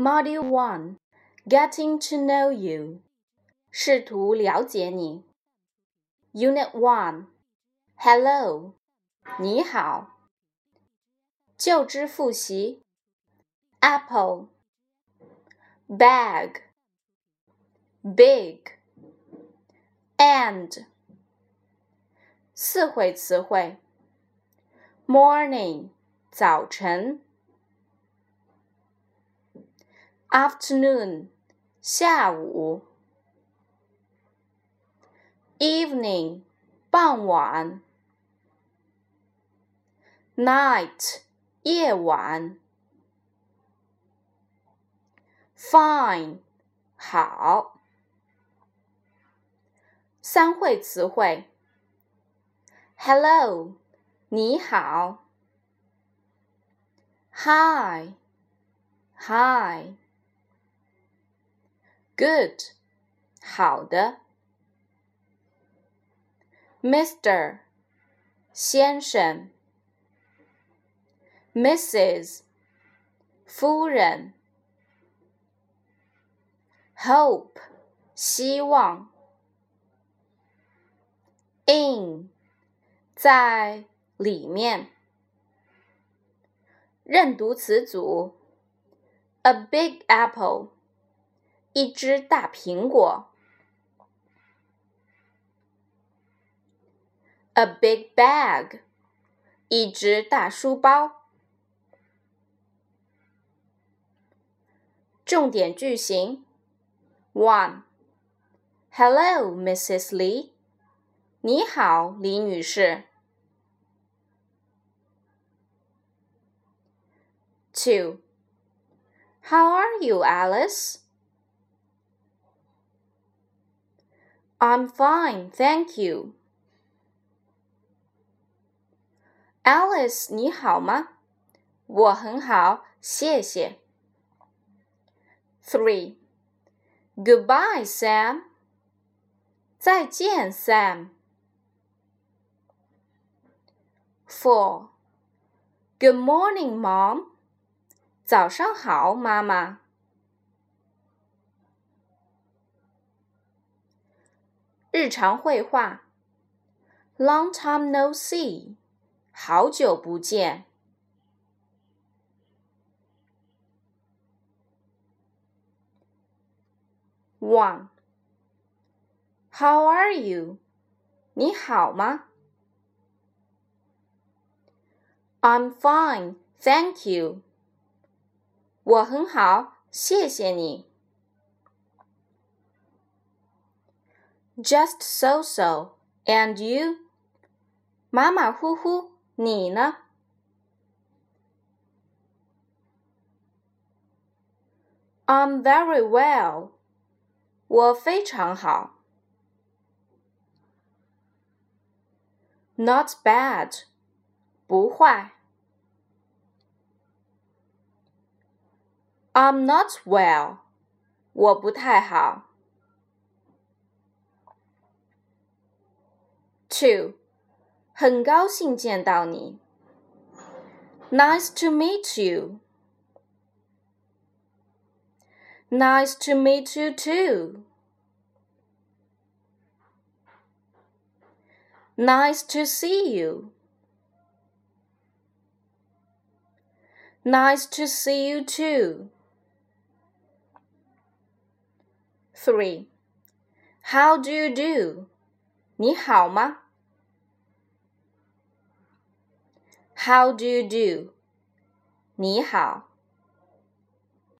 Module One, Getting to Know You，试图了解你。Unit One, Hello，你好。就知复习。Apple, bag, big, and。四会词汇。Morning，早晨。 Afternoon 下午，evening 傍晚，night 夜晚，fine 好。三会词汇，hello 你好，hi hi。Good，好的。Mr，先生。Mrs，夫人。Hope，希望。In，在里面。认读词组：A big apple。一只大苹果，a big bag，一只大书包。重点句型：One，Hello, Mrs. Lee，你好，李女士。Two，How are you, Alice？I'm fine, thank you. Alice，你好吗？我很好，谢谢。Three. Goodbye, Sam. 再见，Sam。Four. Good morning, Mom. 早上好，妈妈。 日常会话，Long time no see，好久不见。One，How are you？你好吗？I'm fine, thank you。我很好，谢谢你。 Just so so. And you? 马马虎虎。你呢？I'm very well. 我非常好。Not bad. 不坏。I'm not well. 我不太好。 Two，很高兴见到你。Nice to meet you. Nice to meet you too. Nice to see you. Nice to see you too. 3. How do you do? 你好吗 ？How do you do? 你好。